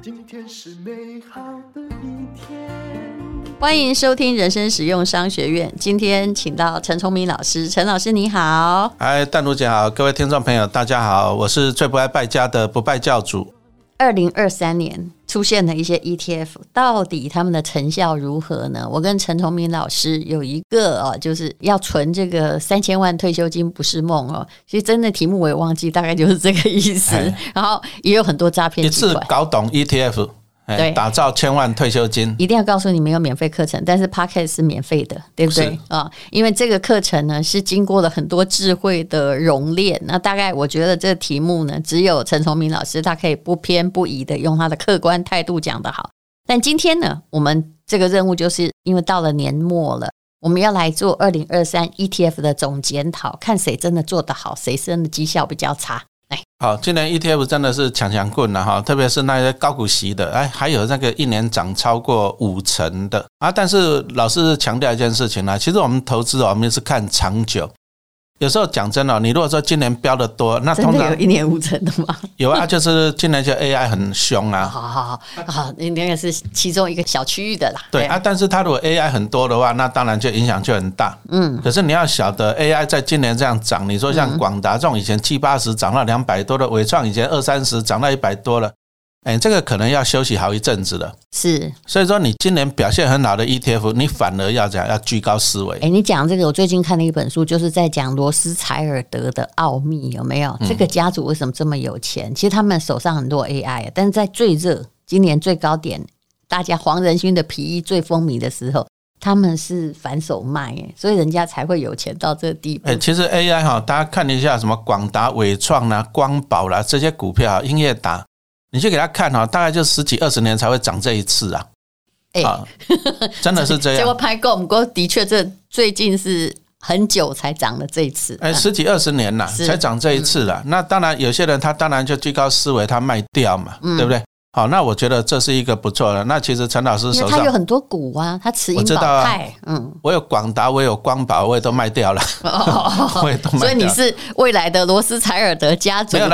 今天是美好的一天。欢迎收听人生实用商学院。今天请到陈崇明老师，陈老师你好。嗨，淡如姐好，各位听众朋友大家好，我是最不爱败家的不败教主。二零二三年出现的一些 ETF，到底他们的成效如何呢？我跟陈崇明老师有一个哦，就是要存这个三千万退休金不是梦哦。其实真的题目我也忘记，大概就是这个意思。然后也有很多诈骗，一次搞懂 ETF。对，打造千万退休金，一定要告诉你没有免费课程，但是 Podcast 是免费的，对不对啊？因为这个课程呢是经过了很多智慧的熔炼。那大概我觉得这个题目呢，只有陈崇明老师他可以不偏不倚的用他的客观态度讲得好。但今天呢，我们这个任务就是因为到了年末了，我们要来做二零二三 ETF 的总检讨，看谁真的做得好，谁真的绩效比较差。好，今年 ETF 真的是强强棍了哈，特别是那些高股息的，哎，还有那个一年涨超过五成的啊。但是老师强调一件事情呢，其实我们投资我们是看长久。有时候讲真的，你如果说今年标的多，那通常有一年五成的吗？有啊，就是今年就 AI 很凶啊。好好好，好，那那个是其中一个小区域的啦。对啊，但是它如果 AI 很多的话，那当然就影响就很大。嗯，可是你要晓得 AI 在今年这样涨，你说像广达这种以前七八十涨到两百多的，伟创以前二三十涨到一百多了。哎，这个可能要休息好一阵子了。是，所以说你今年表现很好的 ETF，你反而要讲要居高思维。哎，你讲这个，我最近看了一本书，就是在讲罗斯柴尔德的奥秘，有没有？这个家族为什么这么有钱？其实他们手上很多 AI，但是在最热、今年最高点，大家黄仁勋的皮衣最风靡的时候，他们是反手卖，哎，所以人家才会有钱到这地步。哎，其实 AI 哈，大家看一下什么广达、伟创啦、光宝啦这些股票，英业达。你去给他看哈，大概就十几二十年才会涨这一次啊！哎，真的是这样。结果拍够，不过的确这最近是很久才涨了这一次。哎，十几二十年了才涨这一次了。那当然，有些人他当然就居高思维，他卖掉嘛，对不对？好，那我觉得这是一个不错的。那其实陈老师手上他有很多股啊，他持盈保泰。嗯，我有广达，我有光宝，我也都卖掉了。我也都卖掉。所以你是未来的罗斯柴尔德家族的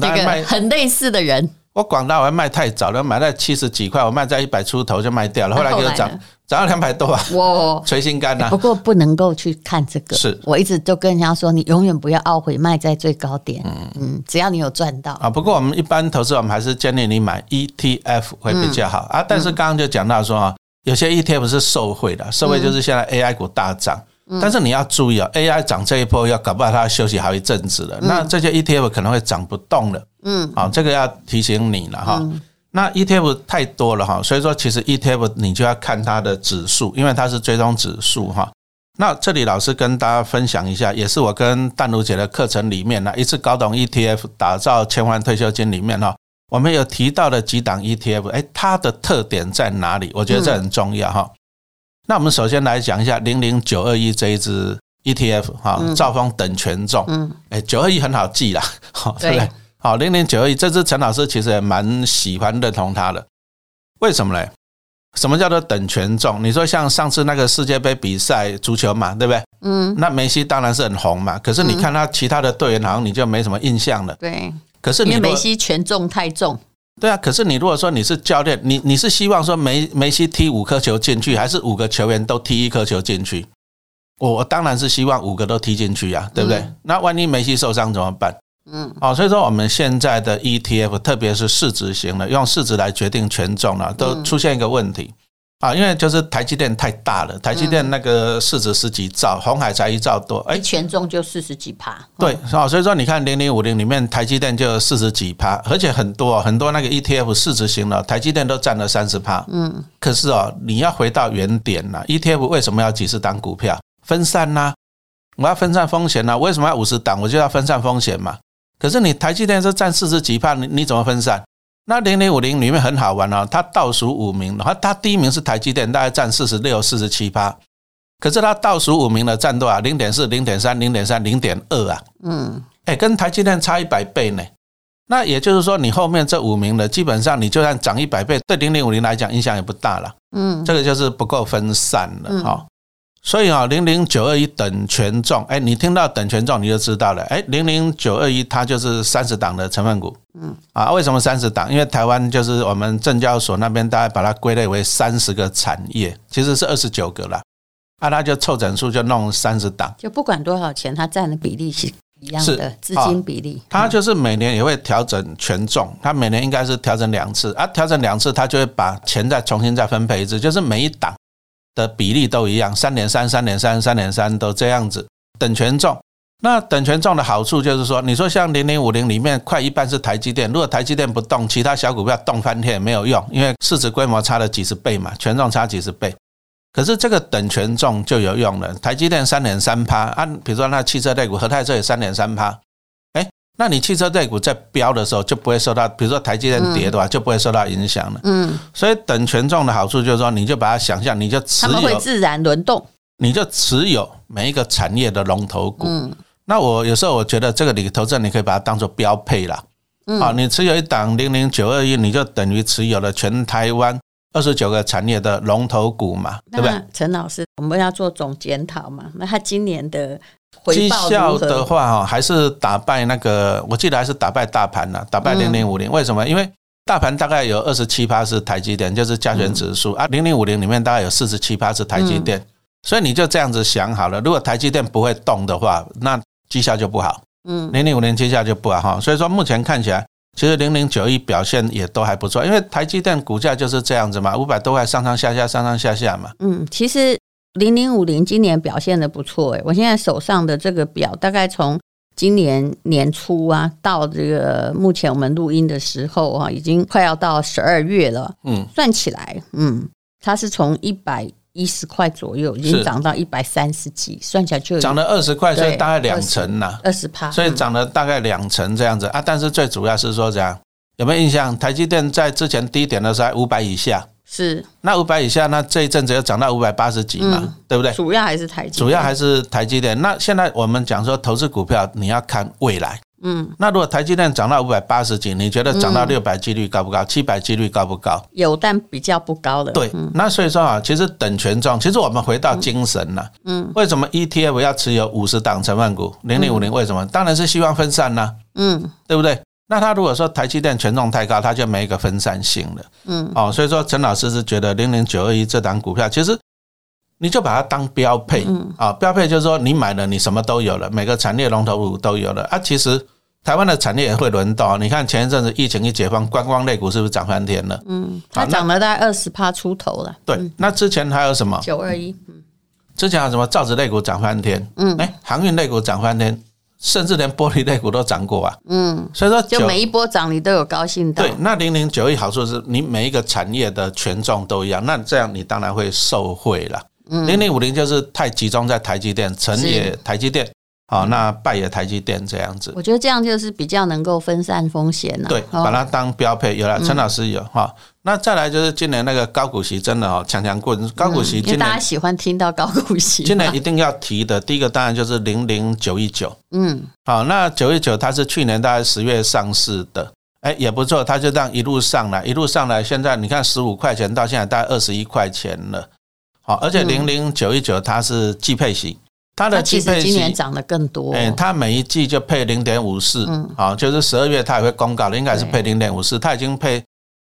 那个很类似的人。我广大我还卖太早了，买在七十几块，我卖在一百出头就卖掉了，后来给我涨涨到两百多啊！我捶 心肝呐。不过不能够去看这个，是我一直都跟人家说，你永远不要懊悔卖在最高点。嗯嗯，只要你有赚到啊。不过我们一般投资，我们还是建议你买 ETF 会比较好啊。但是刚刚就讲到说啊，有些 ETF 是受惠的，受惠就是现在 AI 股大涨。但是你要注意啊，AI 涨这一波要搞不好它要休息好一阵子了，那这些 ETF 可能会涨不动了。嗯，好，这个要提醒你了哈。那 ETF 太多了哈，所以说其实 ETF 你就要看它的指数，因为它是追踪指数哈。那这里老师跟大家分享一下，也是我跟淡如姐的课程里面呢，一次搞懂 ETF，打造千万退休金里面哈，我们有提到的几档 ETF，哎，它的特点在哪里？我觉得这很重要哈。那我们首先来讲一下零零九二一这一支 ETF 哈，兆丰等权重，嗯，哎，九二一很好记啦，对不对？好，零零九二一这支陈老师其实也蛮喜欢认同它的，为什么呢？什么叫做等权重？你说像上次那个世界杯比赛足球嘛，对不对？嗯，那梅西当然是很红嘛，可是你看他其他的队员好像你就没什么印象了，对。可是你因为梅西权重太重。对啊，可是你如果说你是教练，你你是希望说梅梅西踢五颗球进去，还是五个球员都踢一颗球进去？我当然是希望五个都踢进去啊，对不对？嗯、那万一梅西受伤怎么办？嗯，哦，所以说我们现在的 ETF，特别是市值型的，用市值来决定权重了，都出现一个问题。啊，因为就是台积电太大了，台积电那个市值十几兆，鸿海才一兆多，哎，权重就四十几趴。对，啊，所以说你看零零五零里面台积电就四十几趴，而且很多很多那个 ETF 市值型的台积电都占了三十趴。嗯，可是哦，你要回到原点呐，ETF 为什么要几十档股票分散呢？我要分散风险呢？为什么要五十档？我就要分散风险嘛。可是你台积电是占四十几趴，你你怎么分散？那零零五零里面很好玩哦，它倒数五名，然后它第一名是台积电，大概占四十六、四十七趴。可是它倒数五名的占多少？零点四、零点三、零点三、零点二啊。嗯，哎，跟台积电差一百倍呢。那也就是说，你后面这五名的，基本上你就算涨一百倍，对零零五零来讲影响也不大了。嗯，这个就是不够分散了哈。所以啊，零零九二一等权重，哎，你听到等权重你就知道了，哎，零零九二一它就是三十档的成分股，嗯，啊，为什么三十档？因为台湾就是我们证交所那边大概把它归类为三十个产业，其实是二十九个啦，啊，它就凑整数就弄三十档，就不管多少钱，它占的比例是一样的资金比例，它就是每年也会调整权重，它每年应该是调整两次，啊，调整两次它就会把钱再重新再分配一次，就是每一档。的比例都一样，三点三、三点三、三点三都这样子等权重。那等权重的好处就是说，你说像零零五零里面快一半是台积电，如果台积电不动，其他小股票动翻天也没有用，因为市值规模差了几十倍嘛，权重差几十倍。可是这个等权重就有用了，台积电三点三趴，按比如说那汽车类股，和泰这也三点三趴。那你汽车类股在飙的时候就不会受到，比如说台积电跌的话就不会受到影响了。嗯，所以等权重的好处就是说，你就把它想象，你就持有，它们会自然轮动，你就持有每一个产业的龙头股。嗯，那我有时候我觉得这个里头，这你可以把它当做标配啦。嗯，好，你持有一档零零九二一，你就等于持有了全台湾二十九个产业的龙头股嘛，对不对？陈老师，我们要做总检讨嘛？那他今年的。绩效的话，哈，还是打败那个，我记得还是打败大盘了，打败零零五零。为什么？因为大盘大概有二十七趴是台积电，就是加权指数啊，零零五零里面大概有四十七趴是台积电，所以你就这样子想好了，如果台积电不会动的话，那绩效就不好。嗯，零零五零绩效就不好哈。所以说目前看起来，其实零零九一表现也都还不错，因为台积电股价就是这样子嘛，五百多块上上下下，上上下下嘛。嗯，其实。零零五零今年表现的不错诶，我现在手上的这个表，大概从今年年初啊，到这个目前我们录音的时候啊，已经快要到十二月了。嗯，算起来，嗯，它是从一百一十块左右，已经涨到一百三十几，算起来就涨了二十块，所以大概两成呐，二十趴，所以涨了大概两成这样子啊。但是最主要是说这样，有没有印象？台积电在之前低点的时候，五百以下。是，那五百以下，那这一阵子要涨到五百八十几嘛，嗯、对不对？主要还是台积，主要还是台积电。那现在我们讲说投资股票，你要看未来。嗯，那如果台积电涨到五百八十几，你觉得涨到六百几率高不高？七百几率高不高？有，但比较不高的。对，那所以说啊，其实等权重，其实我们回到精神了。嗯，为什么 ETF 要持有五十档成分股？零零五零为什么？当然是希望分散呐。嗯，对不对？那他如果说台积电权重太高，他就没一个分散性了。嗯，哦，所以说陈老师是觉得零零九二一这档股票，其实你就把它当标配啊，标配就是说你买了，你什么都有了，每个产业龙头股都有了啊。其实台湾的产业也会轮到，你看前一阵子疫情一解放，观光类股是不是涨翻天了？嗯，它涨了大概二十趴出头了。对，那之前还有什么？九二一，嗯，之前还有什么造纸类股涨翻天？嗯，哎，航运类股涨翻天。甚至连玻璃类股都涨过啊，嗯，所以说就每一波涨你都有高兴的。对，那零零九一好处是你每一个产业的权重都一样，那这样你当然会受惠了。零零五零就是太集中在台积电，成也台积电，好，那败也台积电这样子。我觉得这样就是比较能够分散风险了。对，把它当标配，有了陈老师有哈。那再来就是今年那个高股息真的哦，强强棍高股息，大家喜欢听到高股息。今年一定要提的第一个当然就是零零九一九，嗯，好，那九一九它是去年大概十月上市的，哎，也不错，它就这样一路上来，一路上来，现在你看十五块钱到现在大概二十一块钱了，好，而且零零九一九它是季配型，它的季配息今年涨得更多，哎，它每一季就配零点五四，嗯，好，就是十二月它也会公告的，应该是配零点五四，它已经配。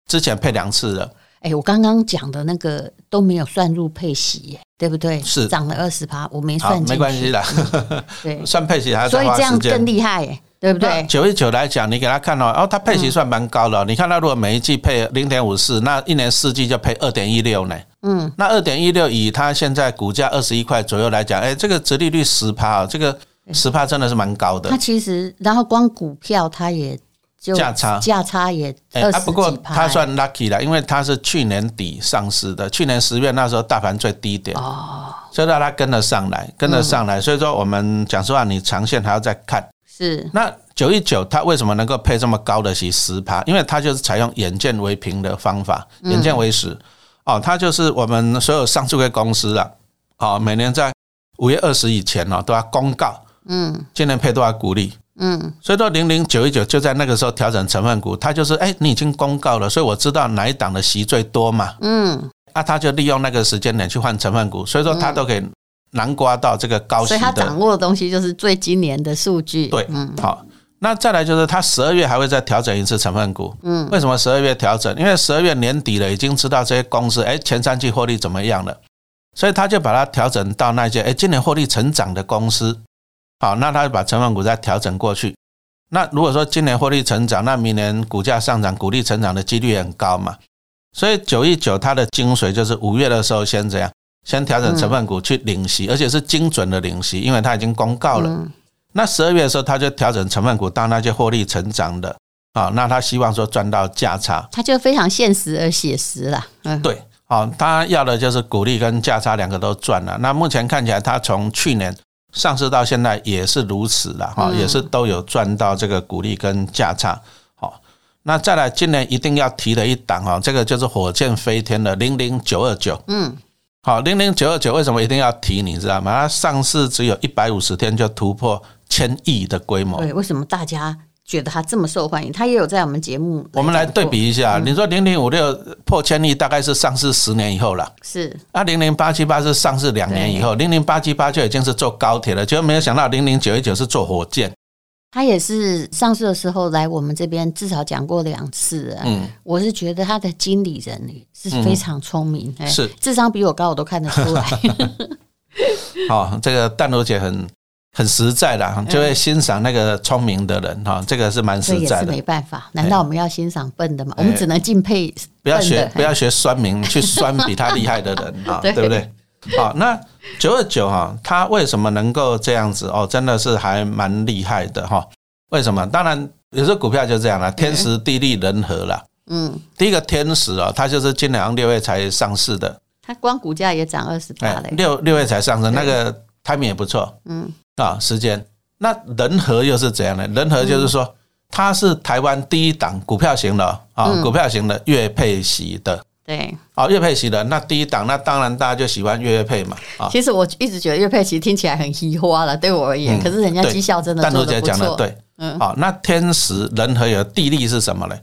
之前配两次了，哎，我刚刚讲的那个都没有算入配息，对不对？是涨了二十趴，我没算没关系啦。对，算配息还是所以这样更厉害，对不对？九一九来讲，你给他看哦，哦，它配息算蛮高的。你看他如果每一季配零点五四，那一年四季就配二点一六呢。嗯，那二点一六以他现在股价二十一块左右来讲，哎，这个折利率十趴啊，这个十趴真的是蛮高的。它其实，然后光股票它也。价差。价差也二十几趴，不过他算 lucky 了，因为他是去年底上市的，去年十月那时候大盘最低点，哦，所以让它跟了上来，跟了上来，所以说我们讲实话，你长线还要再看。是。那九一九，它为什么能够配这么高的息？十趴？因为它就是采用眼见为凭的方法，眼见为实。哦，它就是我们所有上市的公司啊，哦，每年在五月二十以前哦，都要公告，嗯，今年配多少股利。嗯，所以说零零九一九就在那个时候调整成分股，他就是哎，你已经公告了，所以我知道哪一档的席最多嘛。嗯，啊，他就利用那个时间点去换成分股，所以说他都可以南瓜到这个高息的。所以他掌握的东西就是最今年的数据。对，嗯，好。那再来就是他十二月还会再调整一次成分股。嗯，为什么十二月调整？因为十二月年底了，已经知道这些公司哎前三季获利怎么样了，所以他就把它调整到那些哎今年获利成长的公司。好，那他就把成分股再调整过去。那如果说今年获利成长，那明年股价上涨、股利成长的几率也很高嘛。所以九一九它的精髓就是五月的时候先怎样，先调整成分股去领息，而且是精准的领息，因为它已经公告了。那十二月的时候，他就调整成分股到那些获利成长的啊，那他希望说赚到价差，他就非常现实而写实了。嗯，对，好，他要的就是股利跟价差两个都赚了。那目前看起来，他从去年上市到现在也是如此了哈，也是都有赚到这个股利跟价差。好，那再来今年一定要提的一档哈，这个就是火箭飞天的零零九二九。嗯。好，零零九二九为什么一定要提？你知道吗？它上市只有一百五十天就突破千亿的规模。对，为什么大家觉得他这么受欢迎？他也有在我们节目。我们来对比一下，你说零零五六破千亿，大概是上市十年以后了。是。啊，零零八七八是上市两年以后，零零八七八就已经是坐高铁了，结果没有想到零零九一九是坐火箭。他也是上市的时候来我们这边，至少讲过两次。嗯，我是觉得他的经理人是非常聪明，是智商比我高，我都看得出来。好，这个淡如姐很很实在的，就会欣赏那个聪明的人哈，这个是蛮实在的。没办法，难道我们要欣赏笨的吗？我们只能敬佩。不要学，不要学酸民 去酸比他厉害的人 啊，对不对？好，那九二九哈，他为什么能够这样子哦？真的是还蛮厉害的哈。为什么？当然有些股票就这样了，天时地利人和了。嗯，第一个天时哦，它就是今年六月才上市的，它光股价也涨二十八嘞。六六月才上市，那个 timing 也不错。嗯，啊，时间。那人和又是怎样的？人和就是说，它是台湾第一档股票型的啊，股票型的月配息的。对，哦，月配息的那第一档，那当然大家就喜欢月月配嘛。啊，其实我一直觉得月配息听起来很虚花了，对我而言，可是人家绩效真的做得不错。但是讲的对，嗯，好，那天时人和有地利是什么呢？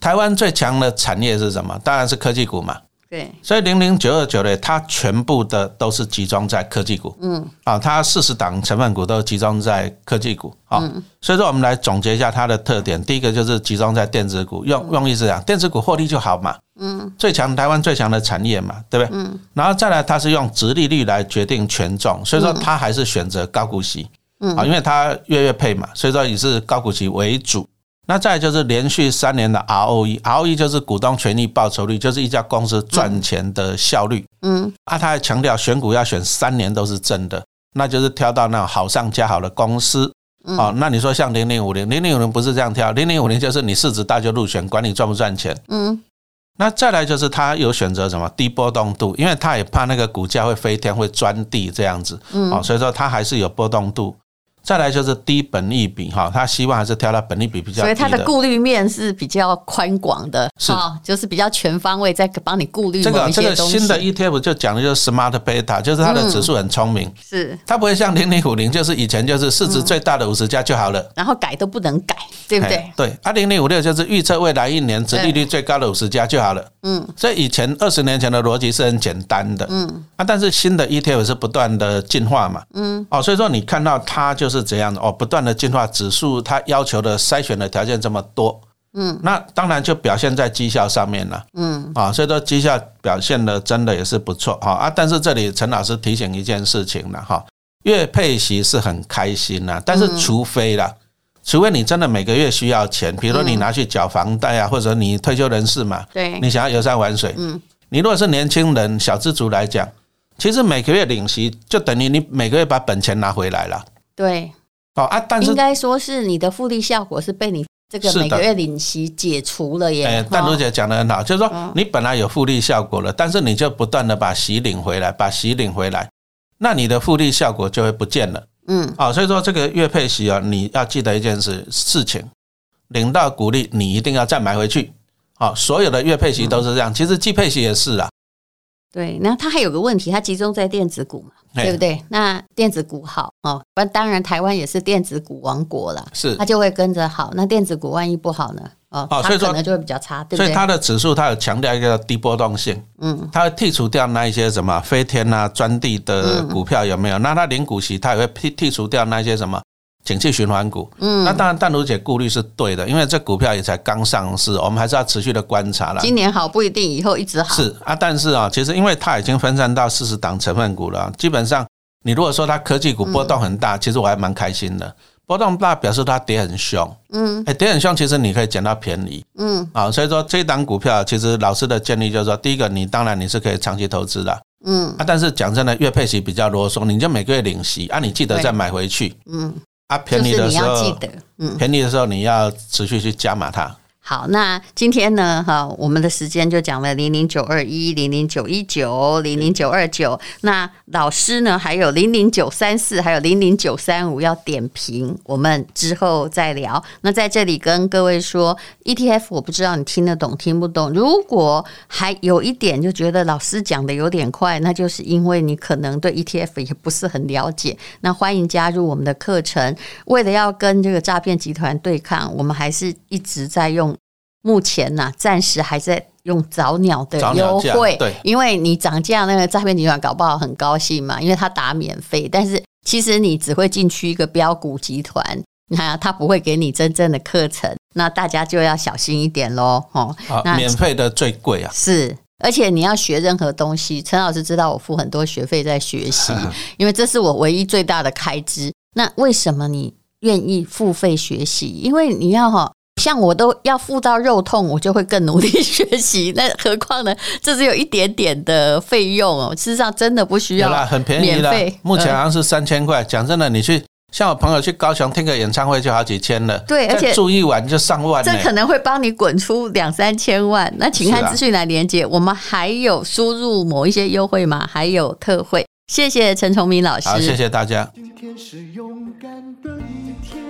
台湾最强的产业是什么？当然是科技股嘛。对，所以零零九二九呢，它全部的都是集中在科技股。嗯，啊，它四十档成分股都集中在科技股。啊，所以说我们来总结一下它的特点。第一个就是集中在电子股，用用意是讲，电子股获利就好嘛。嗯，最强台湾最强的产业嘛，对不对？嗯，然后再来，它是用殖利率来决定权重，所以说它还是选择高股息。嗯，啊，因为它月月配嘛，所以说也是高股息为主。那再就是连续三年的 ROE，ROE 就是股东权益报酬率，就是一家公司赚钱的效率。嗯，啊，他还强调选股要选三年都是正的，那就是挑到那种好上加好的公司。哦，那你说像零零五零，零零五零不是这样挑，零零五零就是你市值大就入选，管你赚不赚钱。嗯，那再来就是他有选择什么低波动度，因为他也怕那个股价会飞天会钻地这样子。嗯，哦，所以说他还是有波动度。再来就是低本利比哈，他希望还是挑到本利比比较低，所以他的顾虑面是比较宽广的，是，就是比较全方位在帮你顾虑这个这个新的 ETF 就讲的就是 Smart Beta，就是它的指数很聪明，是。它不会像零零五零，就是以前就是市值最大的五十家就好了，然后改都不能改，对不对？对，啊零零五六就是预测未来一年值利率最高的五十家就好了，嗯，所以以前二十年前的逻辑是很简单的，嗯，啊，但是新的 ETF 是不断的进化嘛，嗯，哦，所以说你看到它就是。是这样的。哦，不断的进化指数，它要求的筛选的条件这么多，嗯，那当然就表现在绩效上面了，嗯，啊，所以说绩效表现的真的也是不错。哈啊，但是这里陈老师提醒一件事情了哈，月配息是很开心呐，但是除非啦，除非你真的每个月需要钱，比如说你拿去缴房贷啊，或者你退休人士嘛，对，你想要游山玩水，嗯，你如果是年轻人小资族来讲，其实每个月领息就等于你每个月把本钱拿回来了。对，哦啊，但是应该说是你的复利效果是被你这个每个月领息解除了耶。哎，淡如姐讲的很好，就是说你本来有复利效果了，但是你就不断的把息领回来，把息领回来，那你的复利效果就会不见了。嗯，啊，所以说这个月配息啊，你要记得一件事事情，领到股利你一定要再买回去。啊，所有的月配息都是这样，其实季配息也是啊。对，那它还有个问题，它集中在电子股嘛。对不对？那电子股好哦，不，当然台湾也是电子股王国了，是它就会跟着好。那电子股万一不好呢？哦，哦，所以说可能就会比较差，对不对？所以它的指数它有强调一个低波动性，嗯，它会剔除掉那一些什么飞天啊、专地的股票有没有？嗯、那它零股息，它也会剔剔除掉那一些什么景气循环股，嗯，那当然淡如姐顾虑是对的，因为这股票也才刚上市，我们还是要持续的观察了。今年好不一定，以后一直好。是啊，但是啊，其实因为它已经分散到四十档成分股了，基本上你如果说它科技股波动很大，嗯、其实我还蛮开心的。波动大表示它跌很凶，嗯，哎，跌很凶，其实你可以捡到便宜，嗯，啊，所以说这一档股票，其实老师的建议就是说，第一个，你当然你是可以长期投资的，嗯，啊，但是讲真的，月配息比较啰嗦，你就每个月领息，啊，你记得再买回去，嗯，啊，便宜的时候，嗯，便宜的时候你要持续去加码它。好，那今天呢，哈，我们的时间就讲了零零九二一、零零九一九、零零九二九。那老师呢，还有零零九三四，还有零零九三五要点评，我们之后再聊。那在这里跟各位说，ETF 我不知道你听得懂听不懂。如果还有一点就觉得老师讲的有点快，那就是因为你可能对 ETF 也不是很了解。那欢迎加入我们的课程。为了要跟这个诈骗集团对抗，我们还是一直在用。目前呢，暂时还在用早鸟的优惠，对，因为你涨价，那个诈骗集团搞不好很高兴嘛，因为他打免费，但是其实你只会进去一个标股集团，你看他不会给你真正的课程，那大家就要小心一点喽，哦，那免费的最贵啊，是，而且你要学任何东西，陈老师知道我付很多学费在学习，因为这是我唯一最大的开支。那为什么你愿意付费学习？因为你要哈。像我都要付到肉痛，我就会更努力学习。那何况呢？这只有一点点的费用哦。事实上，真的不需要，很便宜的。目前好像是三千块。讲真的，你去像我朋友去高雄听个演唱会就好几千了。对，而且住一晚就上万。这可能会帮你滚出两三千万。那请看资讯来连接，我们还有输入某一些优惠码，还有特惠。谢谢陈崇明老师，好，谢谢大家。今天是勇敢的一天，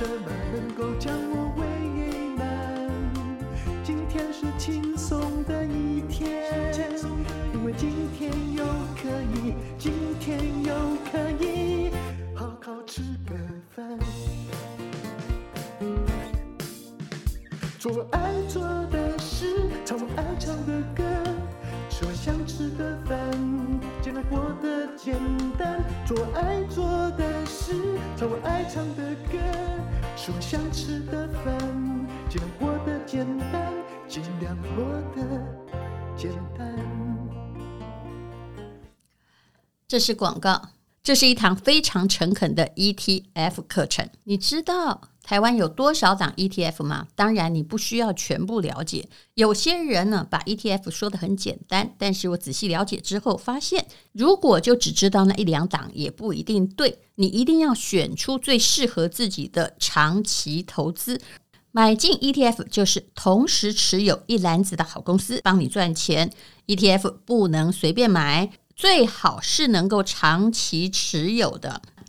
什么能够。将我为难。今天是轻松的一天，因为今天又可以，今天又可以好好吃个饭，做我爱做的事，唱我爱唱的歌，吃我想吃的饭，简单，做爱做的事，唱我爱唱的歌。吃我想吃的饭，尽量过得简单，尽量过得简单。这是广告，这是一堂非常诚恳的 ETF 课程。你知道台湾有多少档 ETF 吗？当然，你不需要全部了解。有些人呢，把 ETF 说得很简单，但是我仔细了解之后发现，如果就只知道那一两档，也不一定对。你一定要选出最适合自己的长期投资。买进 ETF 就是同时持有一篮子的好公司，帮你赚钱。ETF 不能随便买，最好是能够长期持有的。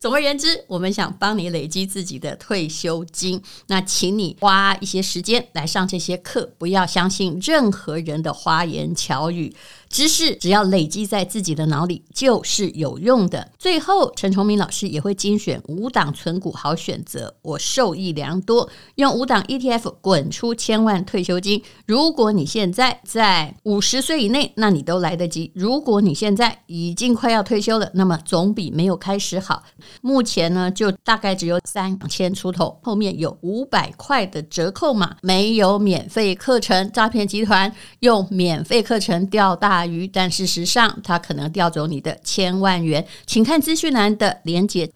总而言之，我们想帮你累积自己的退休金，那请你花一些时间来上这些课，不要相信任何人的花言巧语。知识只要累积在自己的脑里，就是有用的。最后，陈崇明老师也会精选五档存股好选择，我受益良多。用五档 ETF 滚出千万退休金。如果你现在在五十岁以内，那你都来得及；如果你现在已经快要退休了，那么总比没有开始好。目前呢，就大概只有三千出头，后面有五百块的折扣码，没有免费课程。诈骗集团用免费课程钓大鱼，但事实上，他可能调走你的千万元，请看资讯栏的连接。